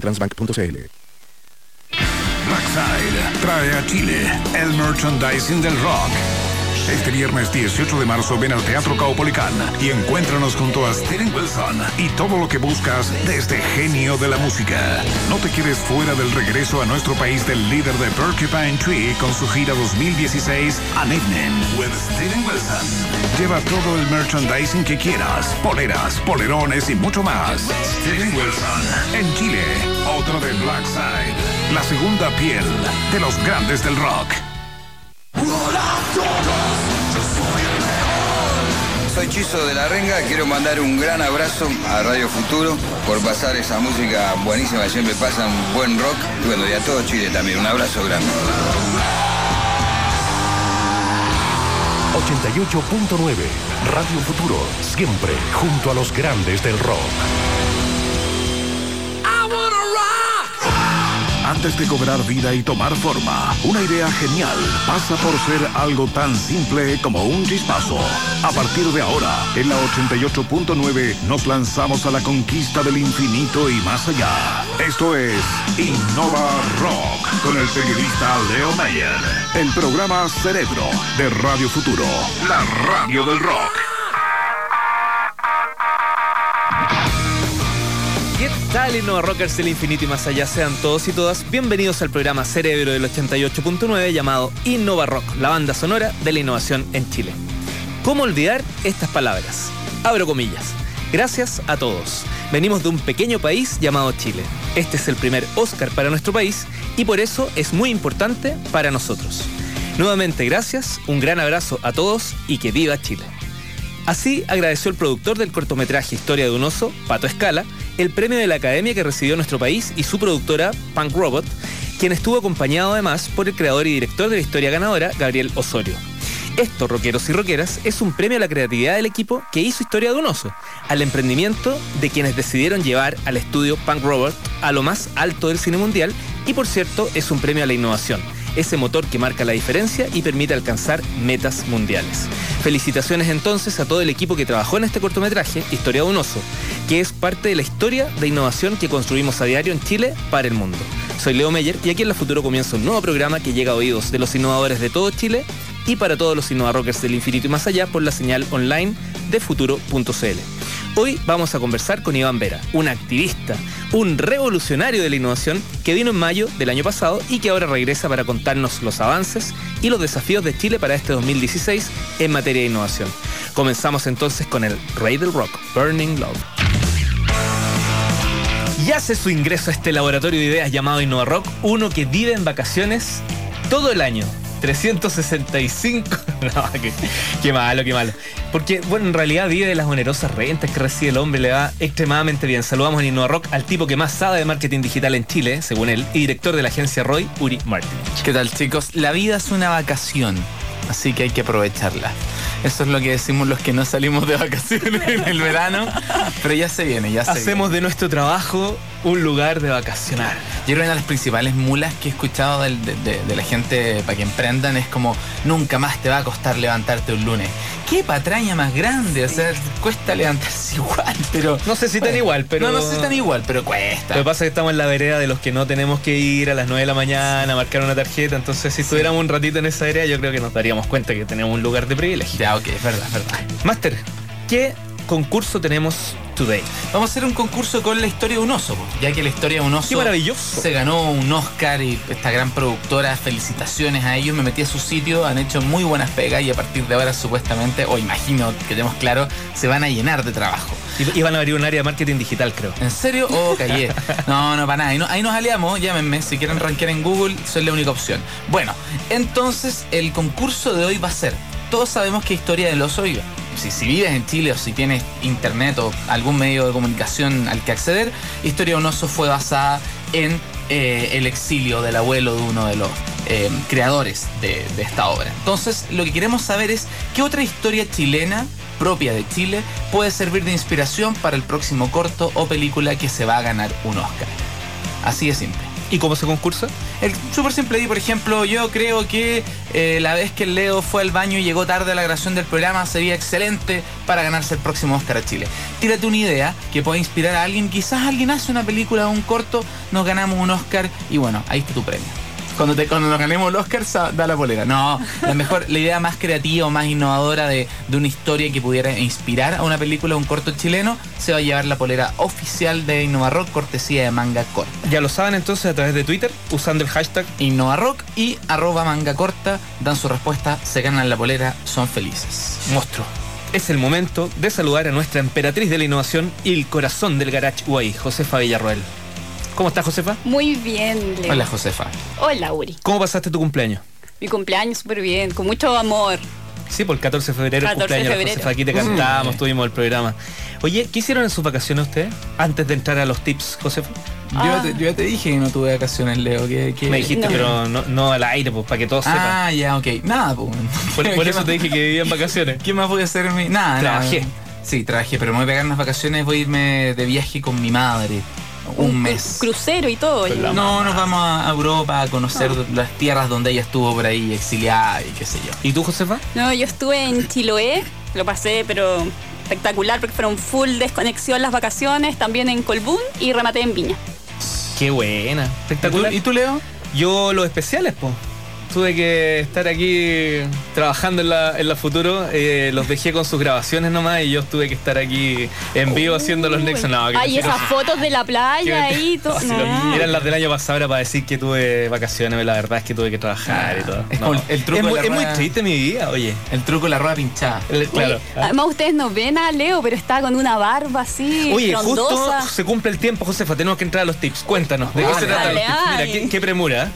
en transbank.cl. Blackside trae a Chile el merchandising del rock. Este viernes 18 de marzo ven al Teatro Caupolicán y encuéntranos junto a Steven Wilson y todo lo que buscas de este genio de la música. No te quedes fuera del regreso a nuestro país del líder de Porcupine Tree con su gira 2016 An Evening with Steven Wilson. Lleva todo el merchandising que quieras, poleras, polerones y mucho más. Steven Wilson en Chile, otro de Blackside, la segunda piel de los grandes del rock. Soy Chizo de la Renga, quiero mandar un gran abrazo a Radio Futuro por pasar esa música buenísima, siempre pasan buen rock y bueno, y a todo Chile también, un abrazo grande. 88.9 Radio Futuro, siempre junto a los grandes del rock. Antes de cobrar vida y tomar forma, una idea genial pasa por ser algo tan simple como un chispazo. A partir de ahora, en la 88.9 nos lanzamos a la conquista del infinito y más allá. Esto es Innova Rock con el periodista Leo Mayer. El programa Cerebro de Radio Futuro, la radio del rock. Tal, Innova Rockers del infinito y más allá? Sean todos y todas bienvenidos al programa Cerebro del 88.9 llamado Innova Rock, la banda sonora de la innovación en Chile. ¿Cómo olvidar estas palabras? Abro comillas. Gracias a todos. Venimos de un pequeño país llamado Chile. Este es el primer Oscar para nuestro país y por eso es muy importante para nosotros. Nuevamente gracias, un gran abrazo a todos y que viva Chile. Así agradeció el productor del cortometraje Historia de un oso, Pato Escala, el premio de la Academia que recibió nuestro país y su productora, Punk Robot, quien estuvo acompañado además por el creador y director de la historia ganadora, Gabriel Osorio. Esto, rockeros y rockeras, es un premio a la creatividad del equipo que hizo Historia de un oso, al emprendimiento de quienes decidieron llevar al estudio Punk Robot a lo más alto del cine mundial y por cierto es un premio a la innovación ese motor que marca la diferencia y permite alcanzar metas mundiales. Felicitaciones entonces a todo el equipo que trabajó en este cortometraje, Historia de un oso, que es parte de la historia de innovación que construimos a diario en Chile para el mundo. Soy Leo Meyer y aquí en la Futuro comienza un nuevo programa que llega a oídos de los innovadores de todo Chile y para todos los innovarockers del infinito y más allá por la señal online de futuro.cl. Hoy vamos a conversar con Iván Vera, un activista, un revolucionario de la innovación que vino en mayo del año pasado y que ahora regresa para contarnos los avances y los desafíos de Chile para este 2016 en materia de innovación. Comenzamos entonces con el Rey del Rock, Burning Love. Y hace su ingreso a este laboratorio de ideas llamado InnovaRock, uno que vive en vacaciones todo el año. 365. No, qué, qué, malo, qué malo. Porque, bueno, en realidad vive de las onerosas rentas que recibe el hombre, le va extremadamente bien. Saludamos en Innova Rock al tipo que más sabe de marketing digital en Chile, según él, y director de la agencia Roy, Uri Martin. ¿Qué tal, chicos? La vida es una vacación, así que hay que aprovecharla. Eso es lo que decimos los que no salimos de vacaciones en el verano. Pero ya se viene, ya se Hacemos viene. de nuestro trabajo un lugar de vacacionar. Yo creo que una de las principales mulas que he escuchado de, de, de la gente para que emprendan es como nunca más te va a costar levantarte un lunes. Qué patraña más grande, o sea, cuesta levantarse igual, pero. No sé si tan igual, pero. No, no sé si tan igual, pero cuesta. Lo que pasa es que estamos en la vereda de los que no tenemos que ir a las 9 de la mañana a marcar una tarjeta. Entonces, si estuviéramos un ratito en esa vereda, yo creo que nos daríamos cuenta que tenemos un lugar de privilegio. Ya, ok, es verdad, es verdad. Master, ¿qué concurso tenemos today? Vamos a hacer un concurso con la historia de un oso, ya que la historia de un oso Qué maravilloso. se ganó un Oscar y esta gran productora, felicitaciones a ellos, me metí a su sitio, han hecho muy buenas pegas y a partir de ahora supuestamente, o imagino que tenemos claro, se van a llenar de trabajo. Y, van a abrir un área de marketing digital, creo. ¿En serio? Oh, callé. No, no, para nada. Ahí, no- ahí nos aliamos, llámenme. Si quieren rankear en Google, soy la única opción. Bueno, entonces el concurso de hoy va a ser. Todos sabemos que Historia del Oso vive. Si, vives en Chile o si tienes internet o algún medio de comunicación al que acceder, Historia de un fue basada en eh, el exilio del abuelo de uno de los eh, creadores de, de esta obra. Entonces, lo que queremos saber es qué otra historia chilena propia de Chile puede servir de inspiración para el próximo corto o película que se va a ganar un Oscar. Así de simple. ¿Y cómo se concursa? El súper simple, y por ejemplo, yo creo que eh, la vez que el Leo fue al baño y llegó tarde a la grabación del programa sería excelente para ganarse el próximo Oscar a Chile. Tírate una idea que pueda inspirar a alguien, quizás alguien hace una película o un corto, nos ganamos un Oscar y bueno, ahí está tu premio. Cuando, te, cuando nos ganemos el Oscar, da la polera. No, la mejor, la idea más creativa o más innovadora de, de una historia que pudiera inspirar a una película o un corto chileno, se va a llevar la polera oficial de Innova Rock, cortesía de Manga Corta. Ya lo saben entonces a través de Twitter, usando el hashtag. Innova Rock y arroba manga corta, dan su respuesta, se ganan la polera, son felices. Monstruo. Es el momento de saludar a nuestra emperatriz de la innovación y el corazón del garage UAI, Josefa Villarroel. ¿Cómo estás, Josefa? Muy bien, Leo. Hola Josefa. Hola, Uri. ¿Cómo pasaste tu cumpleaños? Mi cumpleaños súper bien, con mucho amor. Sí, por el 14 de febrero, 14 de cumpleaños de febrero. Josefa. Aquí te cantamos, tuvimos el programa. Oye, ¿qué hicieron en sus vacaciones ustedes? Antes de entrar a los tips, Josefa. Yo, Ah. te, yo ya te dije que no tuve vacaciones, Leo. Que, que- Me dijiste, No. pero no, no al aire, pues, para que todos sepan. Ah, ya, ok. Nada, pues. Por, por ¿Qué eso más- te dije que vivía en vacaciones. ¿Qué más voy a hacer en mi.? Nada, Trabajé. nada. Sí, trabajé, pero me voy a pegar unas vacaciones, voy a irme de viaje con mi madre. Un, mes. Crucero y todo. No, nos vamos a Europa a conocer las tierras donde ella estuvo por ahí exiliada y qué sé yo. ¿Y tú, Josefa? No, yo estuve en Chiloé, lo pasé, pero espectacular porque fueron full desconexión las vacaciones, también en Colbún y rematé en Viña. Qué buena. ¿Y tú, Espectacular. y tú, Leo? Yo los especiales, pues. Tuve que estar aquí trabajando en la, en la futuro. eh, los dejé con sus grabaciones nomás y yo tuve que estar aquí en vivo haciendo los nexos. No, Ay, esas fotos de la playa ahí, todo. No. Eran las del año pasado, era para decir que tuve vacaciones, la verdad es que tuve que trabajar y todo. Es como el- truco es, muy, es triste mi vida, oye. El truco de la rueda pinchada. El- claro. Oye, además ustedes no ven a Leo, pero está con una barba así, Oye, justo se cumple el tiempo, Josefa. Tenemos que entrar a los tips. Cuéntanos, ¿de qué se trata dale, los tips? Mira, qué, qué premura.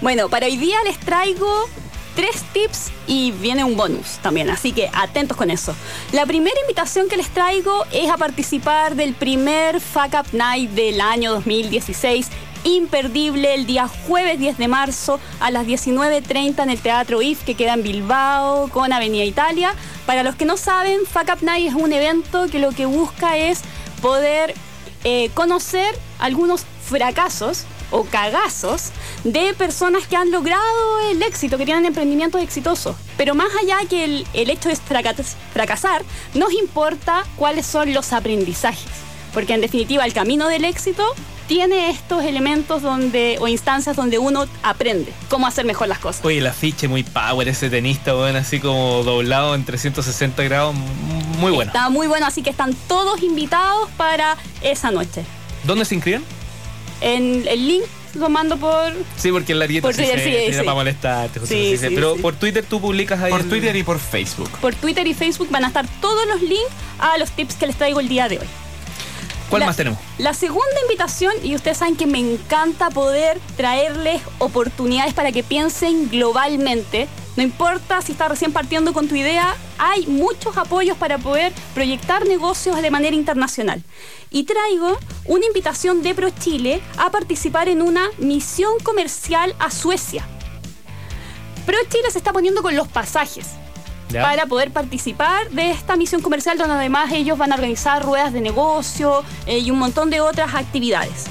Bueno, para hoy día les traigo tres tips y viene un bonus también, así que atentos con eso. La primera invitación que les traigo es a participar del primer Fuck Up Night del año 2016. Imperdible el día jueves 10 de marzo a las 19.30 en el Teatro IF que queda en Bilbao con Avenida Italia. Para los que no saben, Fuck Up Night es un evento que lo que busca es poder eh, conocer algunos fracasos o cagazos de personas que han logrado el éxito, que tienen emprendimientos exitosos. Pero más allá que el, el hecho de fracas- fracasar, nos importa cuáles son los aprendizajes. Porque en definitiva el camino del éxito tiene estos elementos donde, o instancias donde uno aprende cómo hacer mejor las cosas. Oye, el afiche muy power, ese tenista, bueno, así como doblado en 360 grados. Muy bueno. Está muy bueno, así que están todos invitados para esa noche. ¿Dónde se inscriben? En el link lo mando por Sí, porque el larguito Por sí, Twitter, se- sí, sí, era sí. para molestarte, José, Sí, sí, sí. sí, Pero sí. por Twitter tú publicas ahí. Por el- Twitter y por Facebook. por Twitter y Facebook van a estar todos los links a los tips que les traigo el día de hoy. ¿Cuál La- más tenemos? La segunda invitación, y ustedes saben que me encanta poder traerles oportunidades para que piensen globalmente. No importa si estás recién partiendo con tu idea, hay muchos apoyos para poder proyectar negocios de manera internacional. Y traigo una invitación de ProChile a participar en una misión comercial a Suecia. ProChile se está poniendo con los pasajes para poder participar de esta misión comercial donde además ellos van a organizar ruedas de negocio eh, y un montón de otras actividades.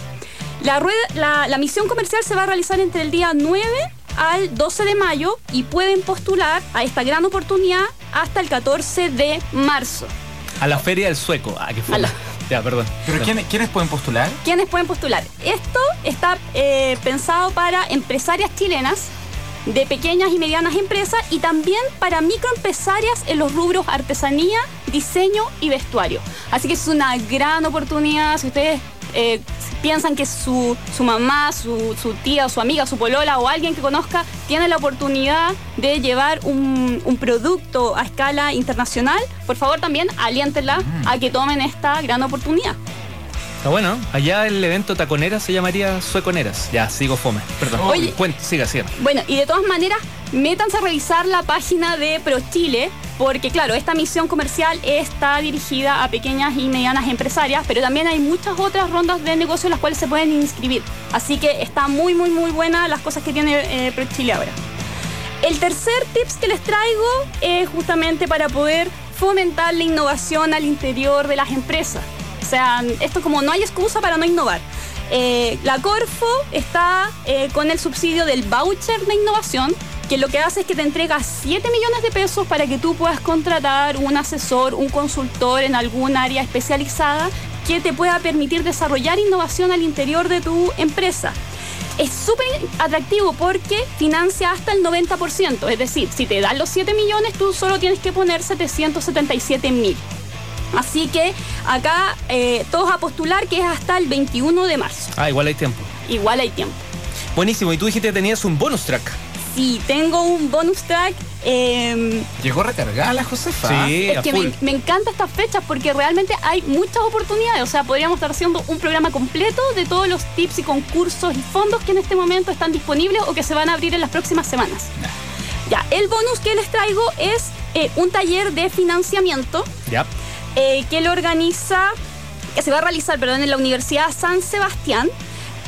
La, rueda- la, la misión comercial se va a realizar entre el día 9 al 12 de mayo y pueden postular a esta gran oportunidad hasta el 14 de marzo. A la Feria del Sueco. Ah, qué fue. La- Ya, perdón. ¿Pero quiénes pueden postular? ¿Quiénes pueden postular? Esto está eh, pensado para empresarias chilenas de pequeñas y medianas empresas y también para microempresarias en los rubros artesanía, diseño y vestuario. Así que es una gran oportunidad si ustedes eh, piensan que su, su mamá, su, su tía, su amiga, su polola o alguien que conozca tiene la oportunidad de llevar un, un producto a escala internacional, por favor también aliéntenla a que tomen esta gran oportunidad. Está bueno. Allá el evento Taconera se llamaría Sueconeras. Ya, sigo fome. Perdón. Oye. Cuenta, siga, siga. Bueno, y de todas maneras, métanse a revisar la página de ProChile, porque claro, esta misión comercial está dirigida a pequeñas y medianas empresarias, pero también hay muchas otras rondas de negocio en las cuales se pueden inscribir. Así que está muy, muy, muy buena las cosas que tiene eh, ProChile ahora. El tercer tips que les traigo es justamente para poder fomentar la innovación al interior de las empresas. O sea, esto como no hay excusa para no innovar. Eh, la Corfo está eh, con el subsidio del voucher de innovación, que lo que hace es que te entrega 7 millones de pesos para que tú puedas contratar un asesor, un consultor en algún área especializada que te pueda permitir desarrollar innovación al interior de tu empresa. Es súper atractivo porque financia hasta el 90%, es decir, si te dan los 7 millones, tú solo tienes que poner 777 mil. Así que acá eh, todos a postular que es hasta el 21 de marzo. Ah, igual hay tiempo. Igual hay tiempo. Buenísimo. Y tú dijiste que tenías un bonus track. Sí, tengo un bonus track. eh, Llegó recargada la Josefa. Sí, es a que me, me encantan estas fechas porque realmente hay muchas oportunidades. O sea, podríamos estar haciendo un programa completo de todos los tips y concursos y fondos que en este momento están disponibles o que se van a abrir en las próximas semanas. Ya, el bonus que les traigo es eh, un taller de financiamiento Ya. Eh, que lo organiza, que se va a realizar, perdón, en la Universidad San Sebastián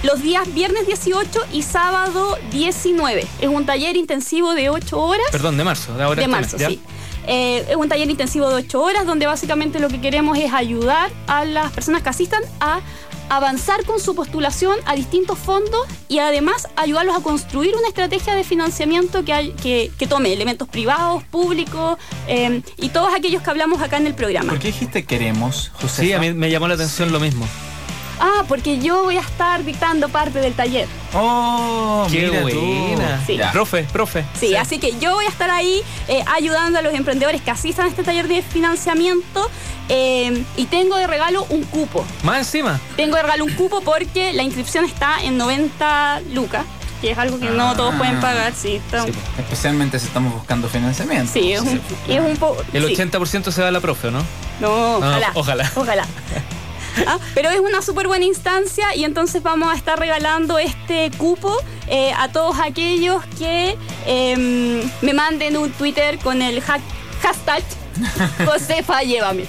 los días viernes 18 y sábado 19. Es un taller intensivo de 8 horas. Perdón, de marzo. De, ahora De este marzo, mes, sí. Eh, es un taller intensivo de 8 horas donde básicamente lo que queremos es ayudar a las personas que asistan a avanzar con su postulación a distintos fondos y además ayudarlos a construir una estrategia de financiamiento que, hay- que, que tome elementos privados, públicos eh, y todos aquellos que hablamos acá en el programa. ¿Por qué dijiste queremos, Josefa? Sí, a mí me llamó la atención lo mismo. Ah, porque yo voy a estar dictando parte del taller. Oh, Qué mira tú. buena. Sí. Ya. Profe, profe. Sí, así que yo voy a estar ahí eh, ayudando a los emprendedores que asistan a este taller de financiamiento eh, y tengo de regalo un cupo. Más encima. Tengo de regalo un cupo porque la inscripción está en 90 lucas, que es algo que no Ah. todos pueden pagar. Sí, Sí, pues, especialmente si estamos buscando financiamiento. sí, es un, es un poco. El sí. 80% se va a la profe, ¿o ¿no? No, No, ojalá. ojalá. Ojalá. Ah, pero es una súper buena instancia y entonces vamos a estar regalando este cupo eh, a todos aquellos que eh, me manden un Twitter con el ha- hashtag Josefa llévame.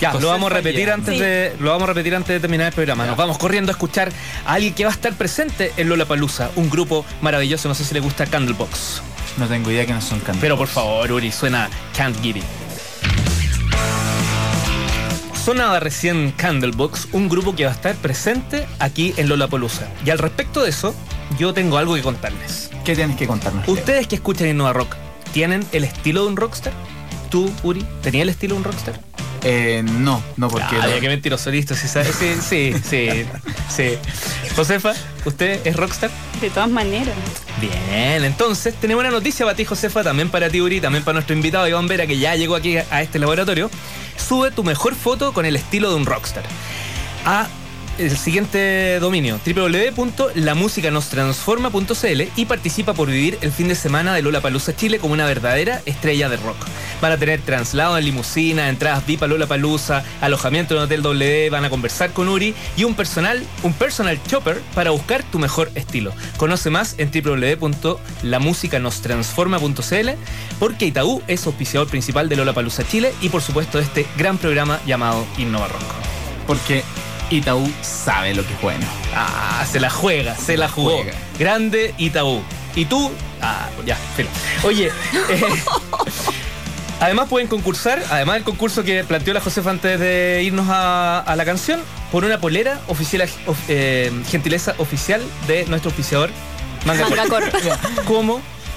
Ya, Josefa lo vamos a repetir antes Sí. de lo vamos a repetir antes de terminar el programa. Nos vamos corriendo a escuchar a alguien que va a estar presente en Lollapalooza, un grupo maravilloso, no sé si le gusta Candlebox. No tengo idea que no son cantantes. Pero por favor, Uri, suena Can't Get It. Sonaba recién Candlebox, un grupo que va a estar presente aquí en Lollapalooza. Y al respecto de eso, yo tengo algo que contarles. ¿Qué tienes que contarnos? Ustedes que escuchan Innova Rock, ¿tienen el estilo de un rockstar? ¿Tú, Uri, tenías el estilo de un rockstar? Eh, no, no porque... Ay, lo- qué mentiroso, listo. Sí, sí, sí, sí. Josefa, ¿usted es rockstar? De todas maneras. Bien, entonces tenemos una noticia para ti, Josefa, también para ti, Uri, también para nuestro invitado Iván Vera, que ya llegó aquí a este laboratorio. Sube tu mejor foto con el estilo de un rockstar. El siguiente dominio, www.lamusicanostransforma.cl y participa por vivir el fin de semana de Lola Palusa Chile como una verdadera estrella de rock. Van a tener traslado en limusina, entradas VIP a Lola Palusa, alojamiento en Hotel W, van a conversar con Uri y un personal, un personal chopper para buscar tu mejor estilo. Conoce más en www.lamusicanostransforma.cl porque Itaú es auspiciador principal de Lola Palusa Chile y por supuesto este gran programa llamado Innova Rock. Porque Itaú sabe lo que es bueno. Ah, se la juega, se la jugó. Juega. Grande Itaú. Y tú, ah, ya, filo. Oye, eh, además pueden concursar, además del concurso que planteó la Josefa antes de irnos a, a la canción, por una polera oficial, of- eh, gentileza oficial de nuestro auspiciador Manga.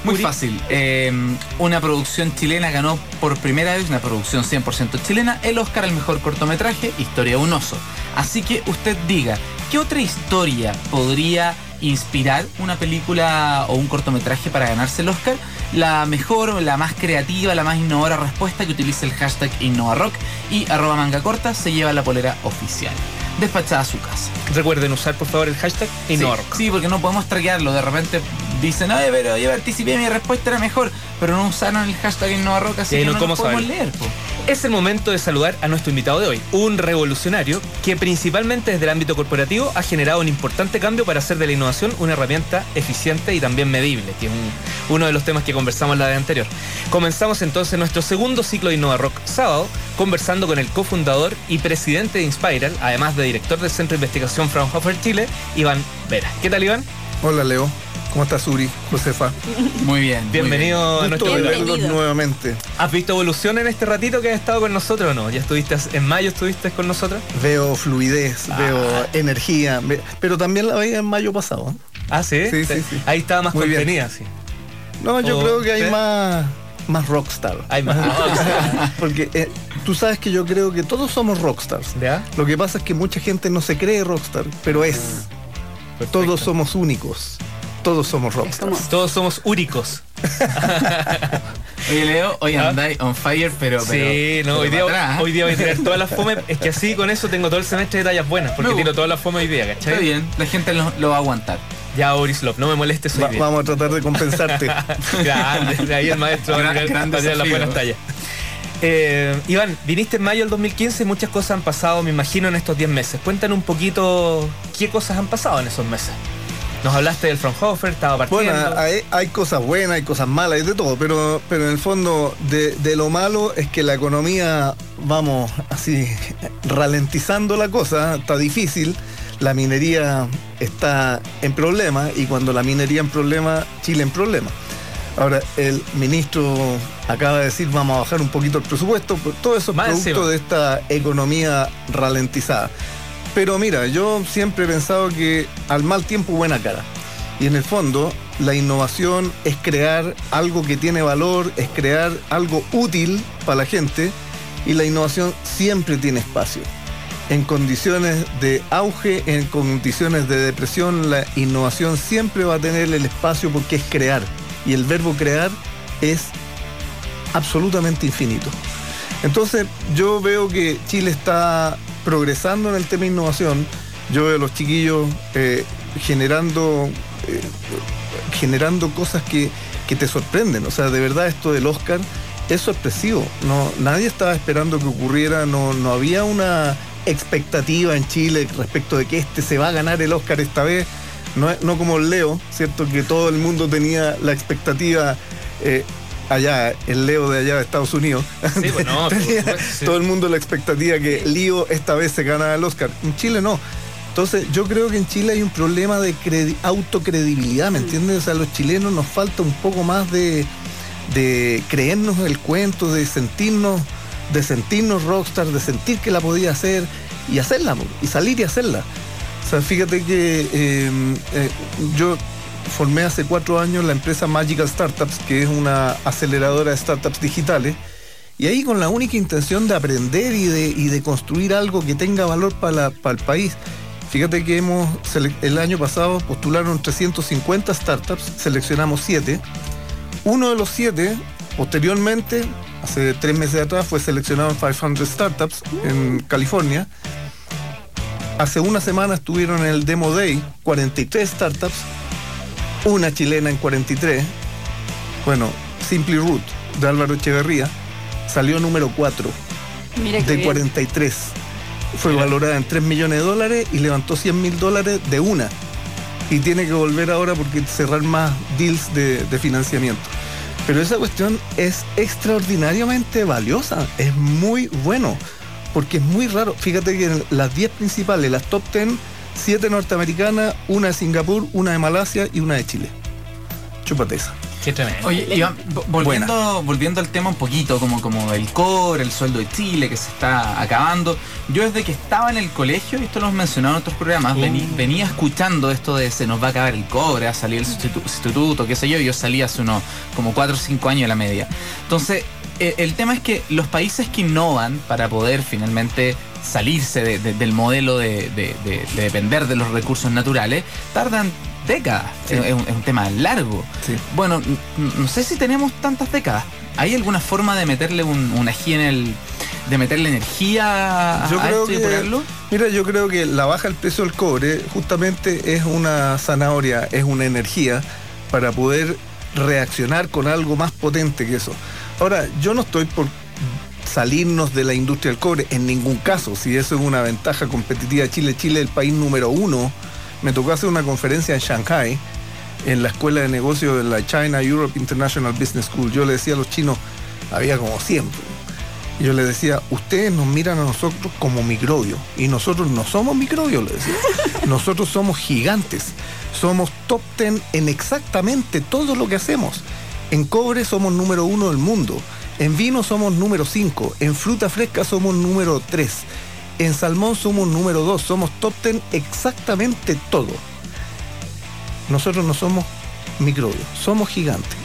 Muy Uri? fácil. Eh, una producción chilena ganó por primera vez, una producción 100% chilena, el Oscar al mejor cortometraje, Historia de un oso. Así que usted diga, ¿qué otra historia podría inspirar una película o un cortometraje para ganarse el Oscar? La mejor, la más creativa, la más innovadora respuesta que utilice el hashtag InnovaRock y arroba manga corta se lleva la polera oficial. Despachada a su casa. Recuerden usar por favor el hashtag Sí, InnovaRock. Sí, porque no podemos traquearlo. De repente dicen, oye, pero yo participé, mi respuesta era mejor. Pero no usaron el hashtag InnovaRock, así que no- no ¿cómo lo podemos leer. po. Es el momento de saludar a nuestro invitado de hoy, un revolucionario que principalmente desde el ámbito corporativo ha generado un importante cambio para hacer de la innovación una herramienta eficiente y también medible, que es un- uno de los temas que conversamos la vez anterior. Comenzamos entonces nuestro segundo ciclo de Innova Rock sábado, conversando con el cofundador y presidente de Inspiral, además de director del Centro de Investigación Fraunhofer Chile, Iván Vera. ¿Qué tal, Iván? Hola Leo. ¿Cómo estás, Uri? Josefa. Muy bien. muy Bienvenido a nuestro nuevamente. ¿Has visto evolución en este ratito que has estado con nosotros o no? ¿Ya estuviste en mayo estuviste con nosotros? Veo fluidez, Ah. veo energía, pero también la veía en mayo pasado. Ah, sí. Sí, sí, sí. Ahí estaba más Muy bien. contenida, sí. No, yo Oh, creo que hay ¿sí? más, más rockstar. Hay más. Porque eh, tú sabes que yo creo que todos somos rockstars. ¿Ya? Lo que pasa es que mucha gente no se cree rockstar, pero es. Todos somos únicos. Todos somos rockstars. Todos somos úricos. Oye, Leo, hoy ¿Ah? andáis on fire, pero. sí, pero- no, pero hoy día, atrás, ¿eh? hoy día voy a tirar todas las fome. Es que así con eso tengo todo el semestre de tallas buenas, porque tiro todas las fome hoy día, Está ¿cachai? bien, la gente lo, lo va a aguantar. Ya, Orislov, no me molestes hoy Va- día. vamos a tratar de compensarte. Grande, de ahí el maestro va a tirar- gran va a tirar las desafío. buenas tallas. Eh, Iván, viniste en mayo del 2015 y muchas cosas han pasado, me imagino, en estos 10 meses. Cuéntanos un poquito qué cosas han pasado en esos meses. Nos hablaste del Fraunhofer, estaba partiendo. Bueno, hay, hay cosas buenas, hay cosas malas, hay de todo, pero, pero en el fondo de, de lo malo es que la economía, vamos, así, ralentizando la cosa, está difícil, la minería está en problema y cuando la minería en problema, Chile en problema. Ahora, el ministro acaba de decir vamos a bajar un poquito el presupuesto, pero todo eso es producto de esta economía ralentizada. Pero mira, yo siempre he pensado que al mal tiempo buena cara. Y en el fondo, la innovación es crear algo que tiene valor, es crear algo útil para la gente y la innovación siempre tiene espacio. En condiciones de auge, en condiciones de depresión, la innovación siempre va a tener el espacio porque es crear. Y el verbo crear es absolutamente infinito. Entonces yo veo que Chile está progresando en el tema innovación. Yo veo a los chiquillos eh, generando, eh, generando cosas que, que te sorprenden. O sea, de verdad esto del Oscar es sorpresivo. No, nadie estaba esperando que ocurriera, no, no había una expectativa en Chile respecto de que este se va a ganar el Oscar esta vez. No, no como Leo, ¿cierto? Que todo el mundo tenía la expectativa eh, allá, el Leo de allá de Estados Unidos. Sí, Tenía sí. todo el mundo la expectativa que Lío esta vez se gana el Oscar. En Chile no. Entonces, yo creo que en Chile hay un problema de credi- autocredibilidad, ¿me entiendes? O sea, a los chilenos nos falta un poco más de, de creernos el cuento, de sentirnos, de sentirnos rockstar, de sentir que la podía hacer y hacerla, y salir y hacerla. O sea, fíjate que eh, eh, yo formé hace cuatro años la empresa Magical Startups, que es una aceleradora de startups digitales, y ahí con la única intención de aprender y de, construir algo que tenga valor para, el país. Fíjate que hemos, el año pasado postularon 350 startups, seleccionamos 7. Uno de los 7, posteriormente, hace tres meses atrás, fue seleccionado en 500 Startups en California. Hace una semana estuvieron en el Demo Day 43 startups, una chilena en 43. Bueno, Simply Root de Álvaro Echeverría salió número 4 Mira qué de bien. 43. Fue valorada en 3 millones de dólares y levantó 100 mil dólares de una. Y tiene que volver ahora porque cerrar más deals de, de financiamiento. Pero esa cuestión es extraordinariamente valiosa, es muy bueno, porque es muy raro. Fíjate que en las 10 principales, las top 10, 7 norteamericanas, una de Singapur, una de Malasia y una de Chile. Chúpate esa. Qué tremendo. Oye, Iván, vo- volviendo, volviendo al tema un poquito, como, como el core, el sueldo de Chile que se está acabando. Yo desde que estaba en el colegio, y esto lo hemos mencionado en otros programas, vení- venía escuchando esto de se nos va a acabar el cobre, a salir el sustitu- sustituto, qué sé yo, y yo salí hace unos como 4 o 5 años de la media. Entonces, eh, el tema es que los países que innovan para poder finalmente salirse de- de- del modelo de, de- de- de depender de los recursos naturales, tardan décadas. Sí. Es, es un, tema largo. Sí. Bueno, no sé si tenemos tantas décadas. ¿Hay alguna forma de meterle un, un ají en el. de meterle energía a, Yo a creo esto y que, mira, yo creo que la baja del precio del cobre justamente es una zanahoria, es una energía para poder reaccionar con algo más potente que eso. Ahora, yo no estoy por salirnos de la industria del cobre en ningún caso, si eso es una ventaja competitiva de Chile. Chile es el país número uno. Me tocó hacer una conferencia en Shanghai, en la escuela de negocios de la China Europe International Business School. Yo le decía a los chinos, había como 100. Y yo les decía, ustedes nos miran a nosotros como microbios. Y nosotros no somos microbios, les decía. Nosotros somos gigantes. Somos top ten en exactamente todo lo que hacemos. En cobre somos número uno del mundo. En vino somos número 5. En fruta fresca somos número 3. En salmón somos número 2. Somos top exactamente todo. Nosotros no somos microbios, somos gigantes.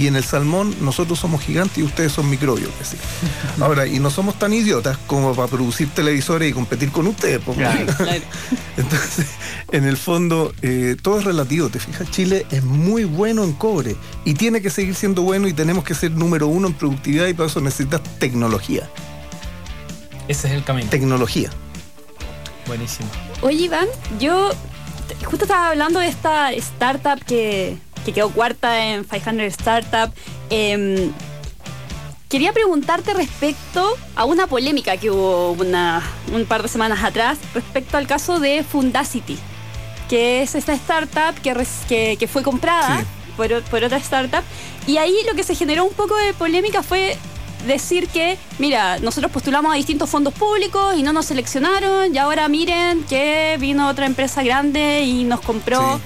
Y en el salmón nosotros somos gigantes y ustedes son microbios. sí. Ahora, y no somos tan idiotas como para producir televisores y competir con ustedes. po. Entonces, en el fondo, eh, todo es relativo, ¿te fijas? Chile es muy bueno en cobre y tiene que seguir siendo bueno y tenemos que ser número uno en productividad y para eso necesitas tecnología. Ese es el camino. Tecnología. Buenísimo. Oye, Iván, yo justo estaba hablando de esta startup que, que quedó cuarta en 500 Startup. Em, quería preguntarte respecto a una polémica que hubo una- un par de semanas atrás respecto al caso de Fundacity, que es esta startup que, res- que, que fue comprada Sí. por, otra startup. Y ahí lo que se generó un poco de polémica fue decir que, mira, nosotros postulamos a distintos fondos públicos y no nos seleccionaron y ahora miren que vino otra empresa grande y nos compró. Sí.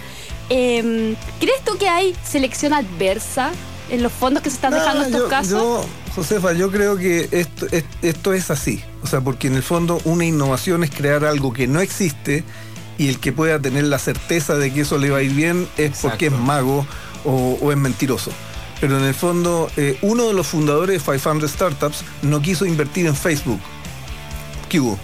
Em, ¿Crees tú que hay selección adversa en los fondos que se están dejando estos yo, casos? yo, Josefa, yo creo que esto, es- esto es así. O sea, porque en el fondo una innovación es crear algo que no existe y el que pueda tener la certeza de que eso le va a ir bien es porque es mago o, o es mentiroso. Pero en el fondo, eh, uno de los fundadores de 500 Startups no quiso invertir en Facebook. ¿Qué hubo?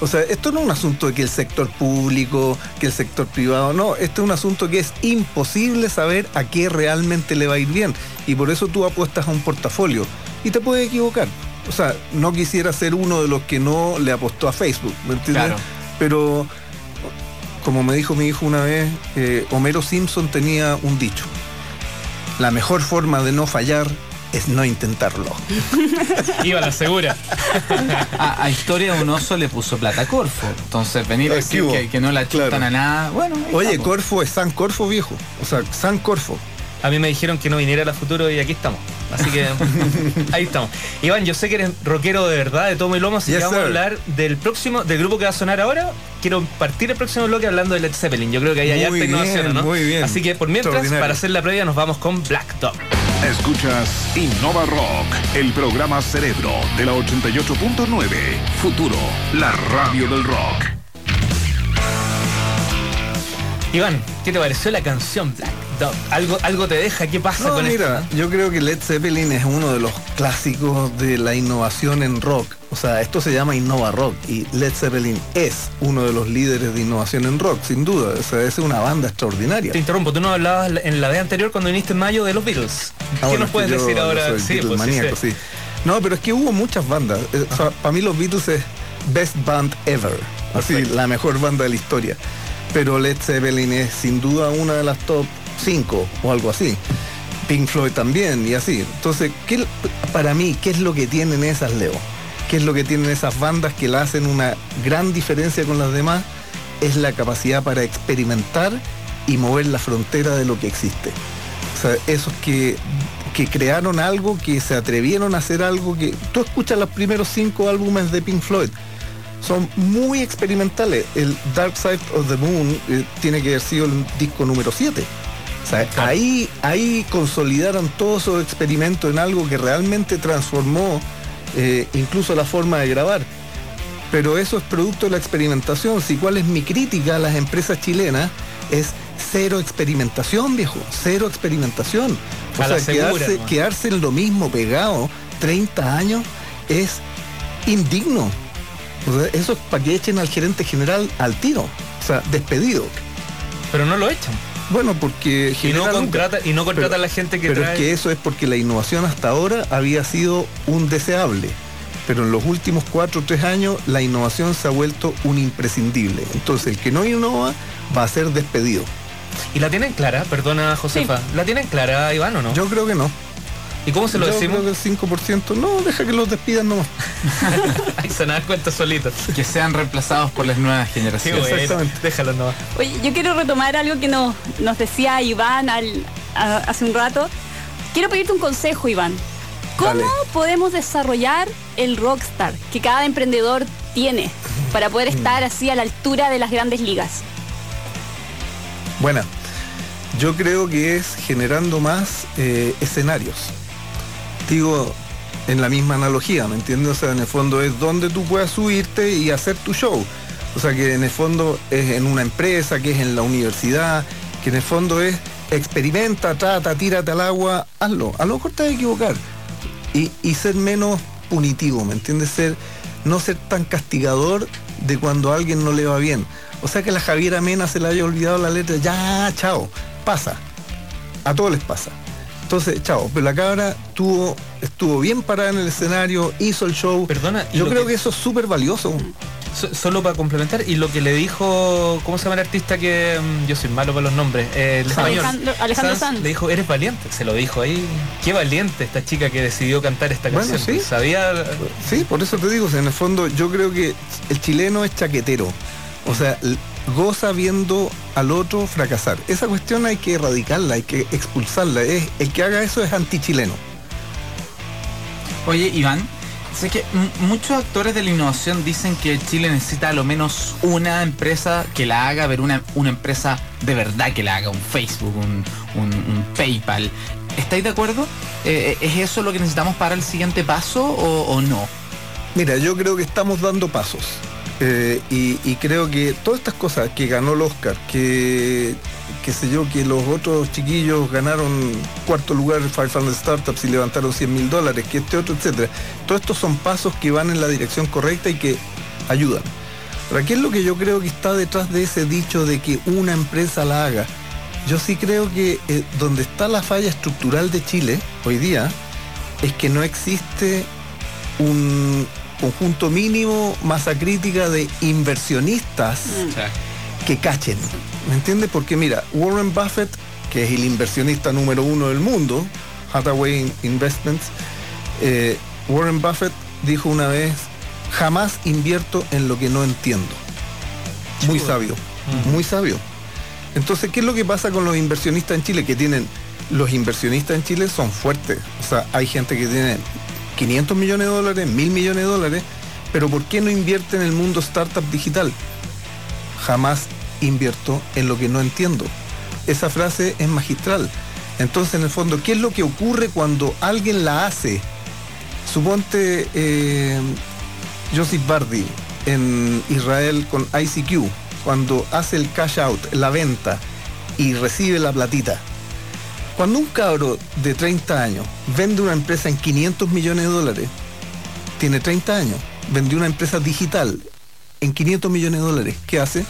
O sea, esto no es un asunto de que el sector público, que el sector privado, no, esto es un asunto que es imposible saber a qué realmente le va a ir bien. Y por eso tú apuestas a un portafolio y te puedes equivocar. O sea, no quisiera ser uno de los que no le apostó a Facebook, ¿me entiendes? Claro. Pero, como me dijo mi hijo una vez, eh, Homero Simpson tenía un dicho. La mejor forma de no fallar es no intentarlo. Iba la segura. A, a Historia de un oso le puso plata a Corfo. Entonces, venir a Ah, decir que, que no la chutan Claro. a nada. Bueno, ahí Oye, estamos. Corfo es San Corfo viejo. O sea, San Corfo. A mí me dijeron que no viniera a la futuro y aquí estamos. Así que ahí estamos. Iván, yo sé que eres rockero de verdad, de tomo y lomo, así Yes, que vamos a hablar del próximo, del grupo que va a sonar ahora. Quiero partir el próximo bloque hablando de Led Zeppelin. Yo creo que hay Muy harta innovación, ¿no? muy bien. Así que por mientras, para hacer la previa, nos vamos con Black Dog. Escuchas Innova Rock, el programa cerebro de la 88.9. Futuro, la radio del rock. Iván, ¿qué te pareció la canción Black Dog? ¿Algo, algo te deja? ¿Qué pasa No, con mira, esto? yo creo que Led Zeppelin es uno de los clásicos de la innovación en rock. O sea, esto se llama Innova Rock y Led Zeppelin es uno de los líderes de innovación en rock, sin duda. O sea, es una banda extraordinaria. Te interrumpo, tú nos hablabas en la vez anterior cuando viniste en mayo de los Beatles. Ah, ¿Qué bueno, nos es puedes decir ahora? soy Sí, Beatle pues, sí, maníaco, sí. sí. No, pero es que hubo muchas bandas. Eh, o sea, para mí los Beatles es best band ever. Así, Perfecto. la mejor banda de la historia. Pero Led Zeppelin es sin duda una de las top 5 o algo así. Pink Floyd también y así. Entonces, ¿qué, para mí, ¿qué es lo que tienen esas, Leo? ¿Qué es lo que tienen esas bandas que la hacen una gran diferencia con las demás? Es la capacidad para experimentar y mover la frontera de lo que existe. O sea, esos que, que crearon algo, que se atrevieron a hacer algo que... Tú escuchas los primeros cinco álbumes de Pink Floyd. Son muy experimentales. El Dark Side of the Moon eh, tiene que haber sido el disco número 7. O sea, ahí, ahí consolidaron todos esos experimentos en algo que realmente transformó eh, incluso la forma de grabar. Pero eso es producto de la experimentación. Si cuál es mi crítica a las empresas chilenas es cero experimentación, viejo, cero experimentación. O A sea, segura, quedarse, quedarse en lo mismo pegado 30 años es indigno. O sea, eso es para que echen al gerente general al tiro. O sea, despedido. Pero no lo echan. Bueno, porque Y no contrata, y no contrata Pero- a la gente que Pero trae. es que eso es porque la innovación hasta ahora había sido un deseable. Pero en los últimos cuatro o tres años la innovación se ha vuelto un imprescindible. Entonces el que no innova va a ser despedido. ¿Y la tienen clara? Perdona, Josefa. ¿La tienen clara, Iván, o no? Yo creo que no. ¿Y cómo se lo Yo decimos? creo que el 5%, no, deja que los despidan nomás. Ahí se dan cuenta solitos. Que sean reemplazados por las nuevas Sí, generaciones. bueno, Exactamente. déjalo nomás. Oye, yo quiero retomar algo que nos, nos decía Iván al- a- hace un rato. Quiero pedirte un consejo, Iván. ¿Cómo Dale. podemos desarrollar el rockstar que cada emprendedor tiene para poder Mm. estar así a la altura de las grandes ligas? Buena. Yo creo que es generando más eh, escenarios. Digo, en la misma analogía, ¿me entiendes? O sea, en el fondo es donde tú puedas subirte y hacer tu show. O sea, que en el fondo es en una empresa, que es en la universidad, que en el fondo es experimenta, trata, tírate al agua, hazlo. A lo mejor te vas a equivocar. Y, y ser menos punitivo, ¿me entiendes? Ser, no ser tan castigador de cuando a alguien no le va bien. O sea que la Javiera Mena se le haya olvidado la letra, ya, chao, pasa. A todos les pasa. Entonces, chao, pero la cabra tuvo, estuvo bien parada en el escenario, hizo el show. Perdona, Yo creo que- que... eso es súper valioso. So- solo para complementar, y lo que le dijo, ¿cómo se llama el artista que mm, yo soy malo para los nombres? Eh, el español. Alejandro- Alejandro Sanz. Le dijo, eres valiente. Se lo dijo ahí. Qué valiente esta chica que decidió cantar esta Bueno, canción. sí. Sabía. Sí, por eso te digo, o sea, en el fondo yo creo que el chileno es chaquetero. O sea, goza viendo al otro fracasar. Esa cuestión hay que erradicarla, hay que expulsarla. Es, el que haga eso es antichileno. Oye, Iván, sé que muchos actores de la innovación dicen que Chile necesita a lo menos una empresa que la haga, pero una, una empresa de verdad que la haga, un Facebook, un, un- un PayPal. ¿Estáis de acuerdo? Eh, ¿Es eso lo que necesitamos para el siguiente paso o, o no? Mira, yo creo que estamos dando pasos. Eh, y, creo que todas estas cosas que ganó el Oscar, que qué sé yo, que los otros chiquillos ganaron cuarto lugar en 500 Startups y levantaron 100 mil dólares, que este otro, etcétera. Todos estos son pasos que van en la dirección correcta y que ayudan. Ahora, ¿qué es lo que yo creo que está detrás de ese dicho de que una empresa la haga? Yo sí creo que eh, donde está la falla estructural de Chile hoy día es que no existe un conjunto mínimo, masa crítica de inversionistas que cachen. ¿Me entiendes? Porque mira, Warren Buffett, que es el inversionista número uno del mundo, Hathaway Investments, eh, Warren Buffett dijo una vez, jamás invierto en lo que no entiendo. Muy sabio, muy sabio. Entonces, ¿qué es lo que pasa con los inversionistas en Chile? Que tienen, los inversionistas en Chile son fuertes. O sea, hay gente que tiene 500 millones de dólares, 1000 millones de dólares, pero ¿por qué no invierte en el mundo startup digital? Jamás invierto en lo que no entiendo. Esa frase es magistral. Entonces, en el fondo, ¿qué es lo que ocurre cuando alguien la hace? Suponte eh, Joseph Bardi en Israel con ICQ, cuando hace el cash out, la venta, y recibe la platita. Cuando un cabro de 30 años vende una empresa en 500 millones de dólares, tiene 30 años, vendió una empresa digital en 500 millones de dólares, ¿qué hace?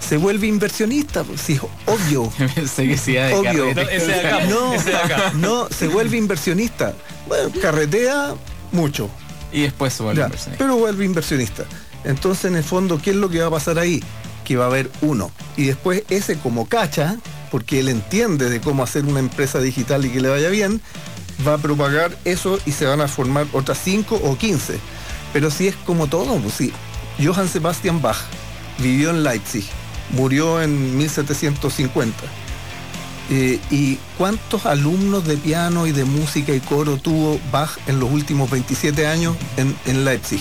Se vuelve inversionista, pues sí, obvio. Pensé que sí, de Obvio. No, ese de acá, No, ese de acá. no, se vuelve inversionista. Bueno, carretea mucho, Y después se vuelve ya, inversionista. pero vuelve inversionista. Entonces, en el fondo, ¿qué es lo que va a pasar ahí? Que va a haber uno. Y después ese como cacha, porque él entiende de cómo hacer una empresa digital y que le vaya bien, va a propagar eso y se van a formar otras 5 o 15. Pero si es como todo, pues. Johann Sebastian Bach vivió en Leipzig, murió en 1750. Eh, ¿Y cuántos alumnos de piano y de música y coro tuvo Bach en los últimos 27 años en, en Leipzig?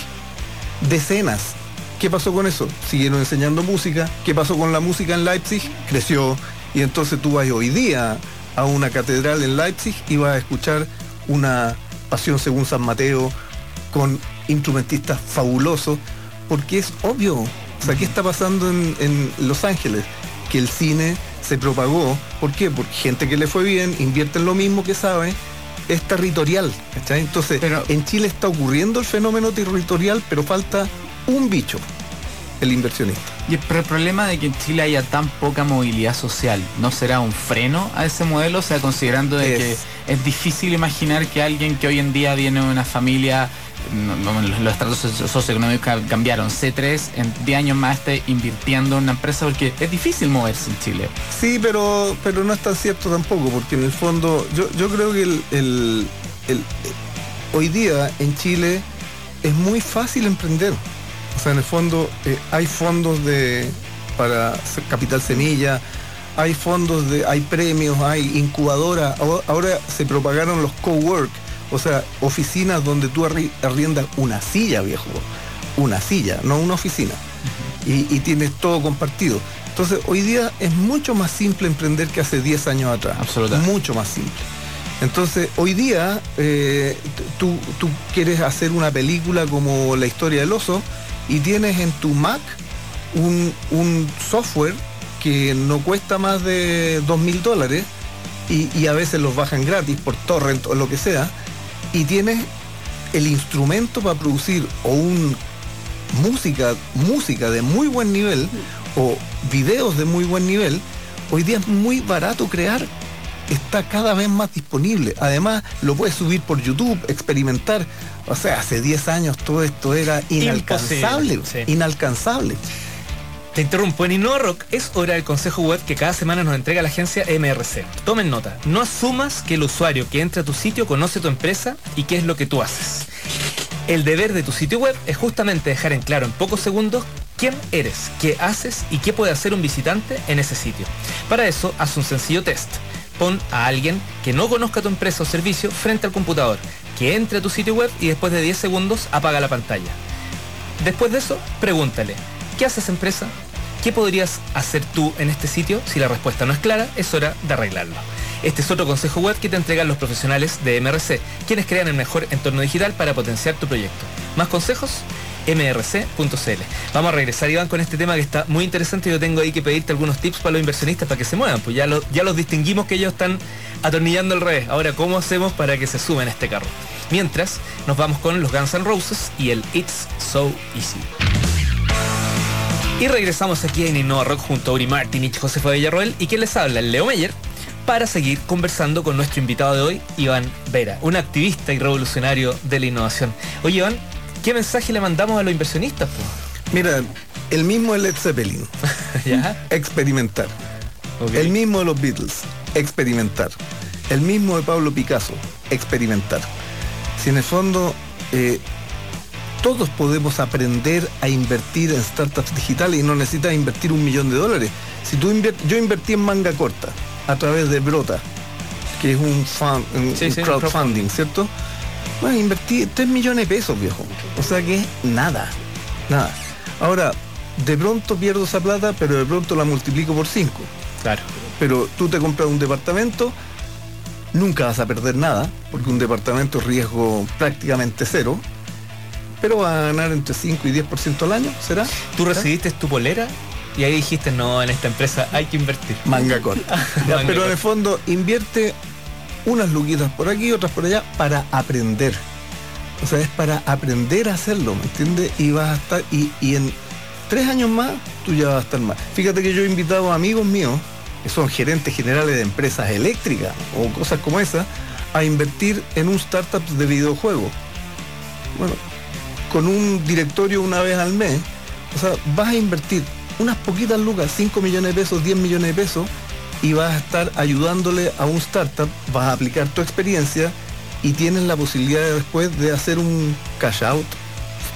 Decenas. ¿Qué pasó con eso? Siguieron enseñando música. ¿Qué pasó con la música en Leipzig? Creció. Y entonces tú vas hoy día a una catedral en Leipzig y vas a escuchar una pasión según San Mateo con instrumentistas fabulosos, porque es obvio. O sea, ¿qué está pasando en, en Los Ángeles? Que el cine se propagó. ¿Por qué? Porque gente que le fue bien, invierte en lo mismo que sabe, es territorial. Entonces, Pero- en Chile está ocurriendo el fenómeno territorial, pero falta un bicho, el inversionista. Y el, pero el problema de que en Chile haya tan poca movilidad social, ¿no será un freno a ese modelo? O sea, considerando de Es- que es difícil imaginar que alguien que hoy en día viene de una familia, no- no, los, estratos socio- socioeconómicos ca- cambiaron, C3 en 10 años más esté invirtiendo en una empresa porque es difícil moverse en Chile. Sí, pero, pero no es tan cierto tampoco, porque en el fondo yo, yo creo que el, el- el- hoy día en Chile es muy fácil emprender. O sea, en el fondo eh, hay fondos de para capital semilla, hay fondos de, hay premios, hay incubadoras, Ahora- se propagaron los cowork. O sea, oficinas donde tú arri- arriendas una silla, viejo. Una silla, no una oficina. y, y tienes todo compartido. Entonces, hoy día es mucho más simple emprender que hace 10 años atrás. Absolutamente. Mucho más simple. Entonces, hoy día eh, tú, tú quieres hacer una película como La historia del oso y tienes en tu Mac un, un software que no cuesta más de dos mil dólares y, a veces los bajan gratis por torrent o lo que sea y tienes el instrumento para producir o un música, música de muy buen nivel o videos de muy buen nivel, hoy día es muy barato crear, está cada vez más disponible. Además, lo puedes subir por YouTube, experimentar. O sea, hace 10 años todo esto era inalcanzable, sí. inalcanzable. Te interrumpo, en Innova Rock es hora del consejo web que cada semana nos entrega la agencia MRC. Tomen nota, no asumas que el usuario que entra a tu sitio conoce tu empresa y qué es lo que tú haces. El deber de tu sitio web es justamente dejar en claro en pocos segundos quién eres, qué haces y qué puede hacer un visitante en ese sitio. Para eso, haz un sencillo test. A alguien que no conozca tu empresa o servicio frente al computador, que entre a tu sitio web y después de 10 segundos apaga la pantalla. Después de eso, pregúntale, ¿qué haces empresa? ¿Qué podrías hacer tú en este sitio? Si la respuesta no es clara, es hora de arreglarlo. Este es otro consejo web que te entregan los profesionales de MRC, quienes crean el mejor entorno digital para potenciar tu proyecto. ¿Más consejos? mrc.cl. Vamos a regresar, Iván, con este tema que está muy interesante. Yo tengo ahí que pedirte algunos tips para los inversionistas para que se muevan. Pues ya, lo- ya los distinguimos que ellos están atornillando al revés. Ahora, ¿cómo hacemos para que se sumen a este carro? Mientras, nos vamos con los Guns N' Roses y el It's So Easy. Y regresamos aquí en Innova Rock junto a Uri Martinich, Josefa Villarroel y quien les habla, Leo Meyer, para seguir conversando con nuestro invitado de hoy, Iván Vera, un activista y revolucionario de la innovación. Oye, Iván, ¿qué mensaje le mandamos a los inversionistas? po? Mira, el mismo de Led Zeppelin, ¿Ya? experimentar. El mismo de los Beatles, experimentar. El mismo de Pablo Picasso, experimentar. Si en el fondo eh, todos podemos aprender a invertir en startups digitales y no necesitas invertir un millón de dólares. Si tú yo invertí en manga corta a través de Brota, que es un, fan- un- Sí, un sí, crowdfunding, ¿cierto? Bueno, invertí 3 millones de pesos, viejo. O sea que nada, nada. Ahora, de pronto pierdo esa plata, pero de pronto la multiplico por 5 Claro. pero tú te compras un departamento, nunca vas a perder nada, porque un departamento es riesgo prácticamente cero, pero va a ganar entre 5 y 10% al año, ¿será? Tú recibiste tu polera y ahí dijiste, no, en esta empresa hay que invertir. Manga corta. Ya, Manga pero en el fondo invierte unas luquitas por aquí, otras por allá, para aprender. O sea, es para aprender a hacerlo, ¿me entiendes? Y vas a estar, y, y en tres años más, tú ya vas a estar más. Fíjate que yo he invitado a amigos míos, que son gerentes generales de empresas eléctricas o cosas como esas, a invertir en un startup de videojuegos. Bueno, con un directorio una vez al mes, o sea, vas a invertir unas poquitas lucas, 5 millones de pesos, 10 millones de pesos, y vas a estar ayudándole a un startup, vas a aplicar tu experiencia y tienes la posibilidad de después de hacer un cash out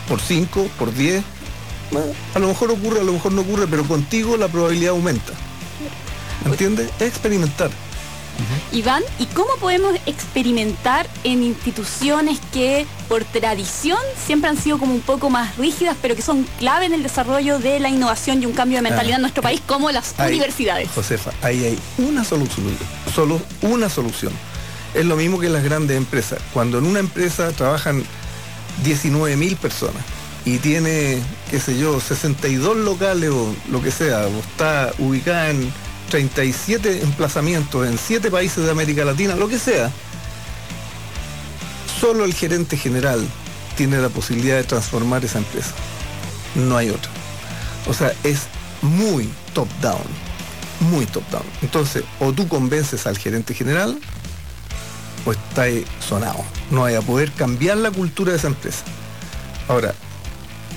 por 5, por 10. Bueno, a lo mejor ocurre, a lo mejor no ocurre, pero contigo la probabilidad aumenta. ¿Entiendes? Es experimentar. Iván, ¿y cómo podemos experimentar en instituciones que por tradición siempre han sido como un poco más rígidas, pero que son clave en el desarrollo de la innovación y un cambio de mentalidad Ah. en nuestro país, como las universidades? Josefa, ahí hay una solución, solo una solución. Es lo mismo que en las grandes empresas. Cuando en una empresa trabajan 19 mil personas y tiene, qué sé yo, 62 locales o lo que sea, o está ubicada en 37 emplazamientos en 7 países de América Latina, lo que sea, solo el gerente general tiene la posibilidad de transformar esa empresa. No hay otra. O sea, es muy top down. Muy top down. Entonces, o tú convences al gerente general, o está sonado. No hay a poder cambiar la cultura de esa empresa. Ahora,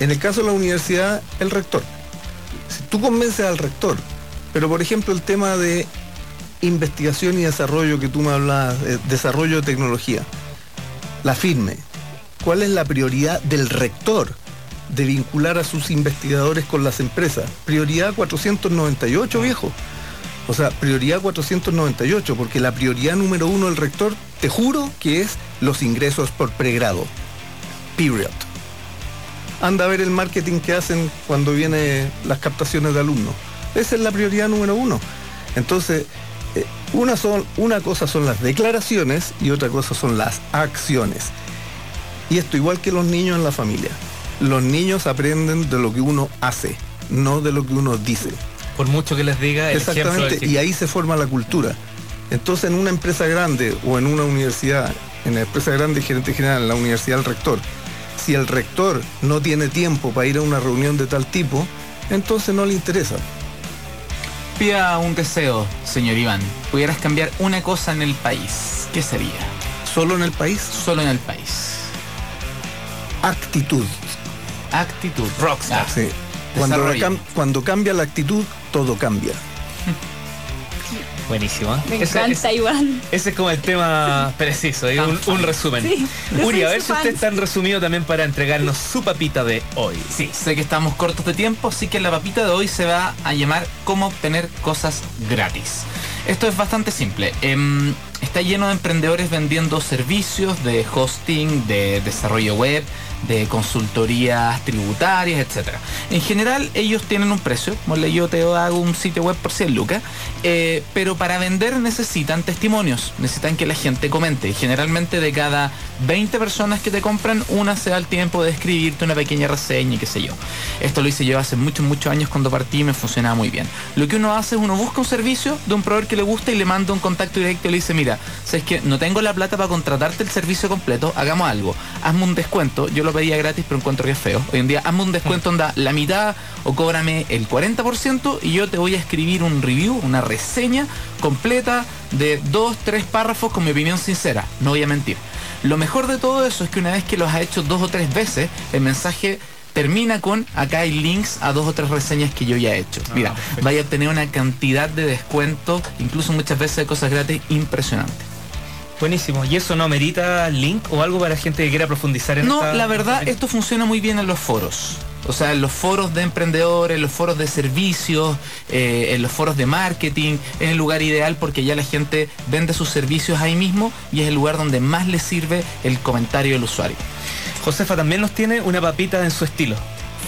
en el caso de la universidad, el rector. Si tú convences al rector, pero por ejemplo el tema de investigación y desarrollo que tú me hablabas, eh, desarrollo de tecnología, la firme, ¿cuál es la prioridad del rector de vincular a sus investigadores con las empresas? Prioridad 498, viejo. O sea, prioridad 498, porque la prioridad número uno del rector te juro que es los ingresos por pregrado. Period. Anda a ver el marketing que hacen cuando vienen las captaciones de alumnos. Esa es la prioridad número uno. Entonces, eh, una, son, una cosa son las declaraciones y otra cosa son las acciones. Y esto igual que los niños en la familia. Los niños aprenden de lo que uno hace, no de lo que uno dice. Por mucho que les diga, el Exactamente, y ahí se forma la cultura. Entonces, en una empresa grande o en una universidad, en la empresa grande, gerente general, en la universidad, el rector, si el rector no tiene tiempo para ir a una reunión de tal tipo, entonces no le interesa. Pida un deseo, señor Iván. Pudieras cambiar una cosa en el país. ¿Qué sería? Solo en el país, Solo en el país. actitud. Actitud. Rockstar. Sí. Cuando, Desarrollo. cam- cuando cambia la actitud, todo cambia. Buenísimo. ¿eh? Me Ese- encanta, ese- Iván. Ese es como el tema preciso, un, un resumen. Sí, Uri, a ver si usted está en resumido también para entregarnos su papita de hoy. Sí, sé que estamos cortos de tiempo, así que la papita de hoy se va a llamar cómo obtener cosas gratis. Esto es bastante simple. Em, está lleno de emprendedores vendiendo servicios de hosting, de desarrollo web, de consultorías tributarias, etc. En general ellos tienen un precio, como le yo te hago un sitio web por 100 lucas, eh, pero para vender necesitan testimonios, necesitan que la gente comente. Generalmente de cada 20 personas que te compran, una se da el tiempo de escribirte una pequeña reseña y qué sé yo. Esto lo hice yo hace muchos, muchos años cuando partí y me funcionaba muy bien. Lo que uno hace es uno busca un servicio de un proveedor que le gusta y le manda un contacto directo y le dice, mira, sabes que no tengo la plata para contratarte el servicio completo, hagamos algo, hazme un descuento, yo lo pedía gratis pero encuentro que es feo. Hoy en día hazme un descuento onda la mitad o cóbrame el 40% y yo te voy a escribir un review, una reseña completa de dos, tres párrafos con mi opinión sincera, no voy a mentir. Lo mejor de todo eso es que una vez que los has hecho dos o tres veces, el mensaje termina con acá hay links a dos o tres reseñas que yo ya he hecho. Mira, perfecto. vaya a obtener una cantidad de descuentos, incluso muchas veces de cosas gratis, impresionante. Buenísimo. ¿Y eso no amerita link o algo para gente que quiera profundizar en No, esta- la verdad, esto funciona muy bien en los foros. O sea, en los foros de emprendedores, en los foros de servicios, eh, en los foros de marketing, es el lugar ideal porque ya la gente vende sus servicios ahí mismo y es el lugar donde más le sirve el comentario del usuario. Josefa también nos tiene una papita en su estilo.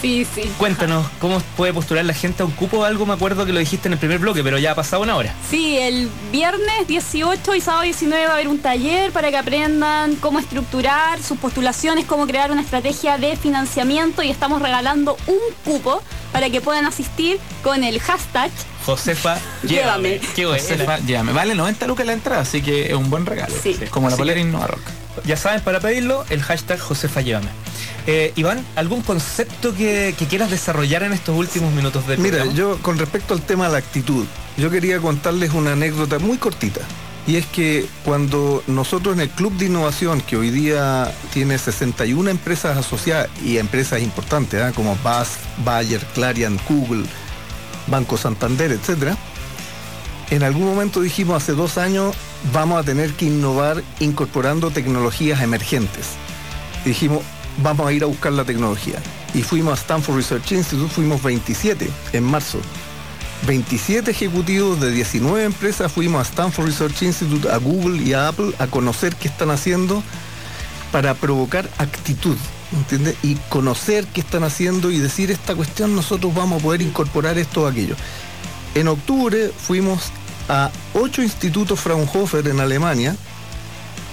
Sí, sí. Cuéntanos, ¿cómo puede postular la gente a un cupo o algo? Me acuerdo que lo dijiste en el primer bloque, pero ya ha pasado una hora. Sí, el viernes 18 y sábado 19 va a haber un taller para que aprendan cómo estructurar sus postulaciones, cómo crear una estrategia de financiamiento y estamos regalando un cupo para que puedan asistir con el hashtag Josefa, Llévame. Qué bueno. Josefa, ya me vale 90 lucas la entrada, así que es un buen regalo. Sí. Como la polera que- Innova Rock. Ya saben, para pedirlo, el hashtag Josefa Llévame. Eh, Iván, ¿algún concepto que, que quieras desarrollar en estos últimos minutos del Mira, programa? yo con respecto al tema de la actitud, yo quería contarles una anécdota muy cortita. Y es que cuando nosotros en el Club de Innovación, que hoy día tiene 61 empresas asociadas y empresas importantes, ¿ah? como BAS, Bayer, Clarion, Google, Banco Santander, etcétera, en algún momento dijimos hace dos años vamos a tener que innovar incorporando tecnologías emergentes. Dijimos, vamos a ir a buscar la tecnología. Y fuimos a Stanford Research Institute, fuimos 27 en marzo. 27 ejecutivos de 19 empresas fuimos a Stanford Research Institute, a Google y a Apple a conocer qué están haciendo para provocar actitud, ¿entiendes? Y conocer qué están haciendo y decir esta cuestión nosotros vamos a poder incorporar esto o aquello. En octubre fuimos a ocho institutos Fraunhofer en Alemania,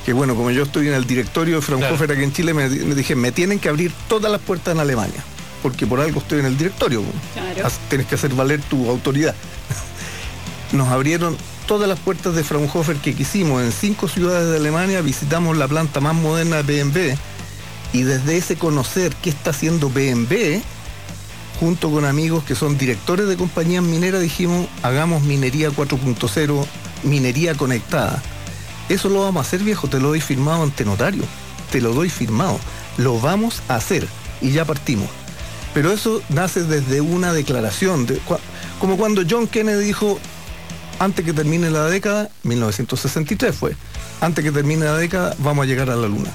que bueno, como yo estoy en el directorio de Fraunhofer aquí en Chile, me, me dije, me tienen que abrir todas las puertas en Alemania, porque por algo estoy en el directorio. Claro. Tienes que hacer valer tu autoridad. Nos abrieron todas las puertas de Fraunhofer que quisimos en cinco ciudades de Alemania, visitamos la planta más moderna de BMW y desde ese conocer qué está haciendo BMW, junto con amigos que son directores de compañías mineras, dijimos, hagamos minería 4.0, minería conectada. Eso lo vamos a hacer, viejo, te lo doy firmado ante notario. Te lo doy firmado. Lo vamos a hacer. Y ya partimos. Pero eso nace desde una declaración. como cuando John Kennedy dijo, antes que termine la década, 1963 fue, antes que termine la década vamos a llegar a la luna.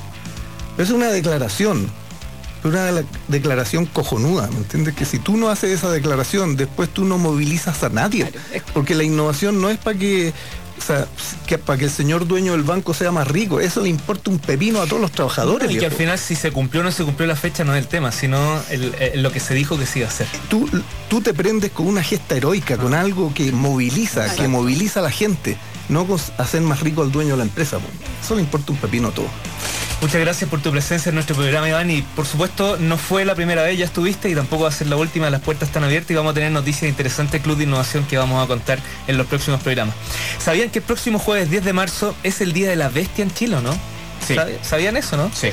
Es una declaración, una de- declaración cojonuda, ¿me entiendes? Que si tú no haces esa declaración, después tú no movilizas a nadie. Porque la innovación no es para que o sea, que para que el señor dueño del banco sea más rico, eso le importa un pepino a todos los trabajadores. y que al final si se cumplió o no se cumplió la fecha no es el tema, sino el- el- lo que se dijo que se iba a hacer. tú, tú te prendes con una gesta heroica, con algo que moviliza, que moviliza a la gente, no con hacer más rico al dueño de la empresa. Eso le importa un pepino a todo. Muchas gracias por tu presencia en nuestro programa, Iván. Y por supuesto, no fue la primera vez, ya estuviste y tampoco va a ser la última. Las puertas están abiertas y vamos a tener noticias interesantes del Club de Innovación que vamos a contar en los próximos programas. ¿Sabían que el próximo jueves 10 de marzo es el Día de la Bestia en Chile o no? Sí. ¿Sabi- ¿Sabían eso, no? Sí.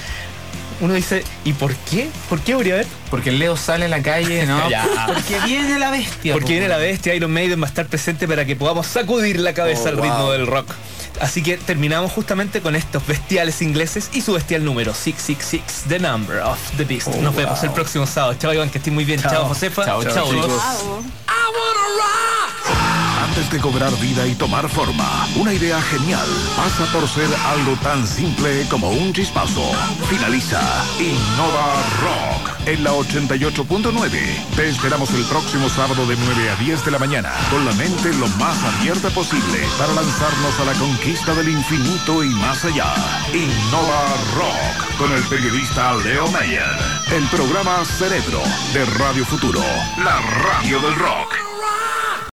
Uno dice, ¿y por qué? ¿Por qué habría ver? Porque el Leo sale a la calle, ¿no? Porque viene la bestia. Porque po. viene la bestia, Iron Maiden va a estar presente para que podamos sacudir la cabeza Oh, al ritmo wow. del rock. Así que terminamos justamente con estos bestiales ingleses y su bestial número 666, The Number of the Beast. Oh, Nos vemos wow. el próximo sábado. Chao Iván, que estés muy bien. Chao, Chao. Josefa. Chao, chao, chicos. Bravo. Antes de cobrar vida y tomar forma, una idea genial pasa por ser algo tan simple como un chispazo. Finaliza Innova Rock en la 88.9. Te esperamos el próximo sábado de 9 a 10 de la mañana, con la mente lo más abierta posible para lanzarnos a la conquista del infinito y más allá. Innova Rock con el periodista Leo Mayer. El programa Cerebro de Radio Futuro, la radio del rock.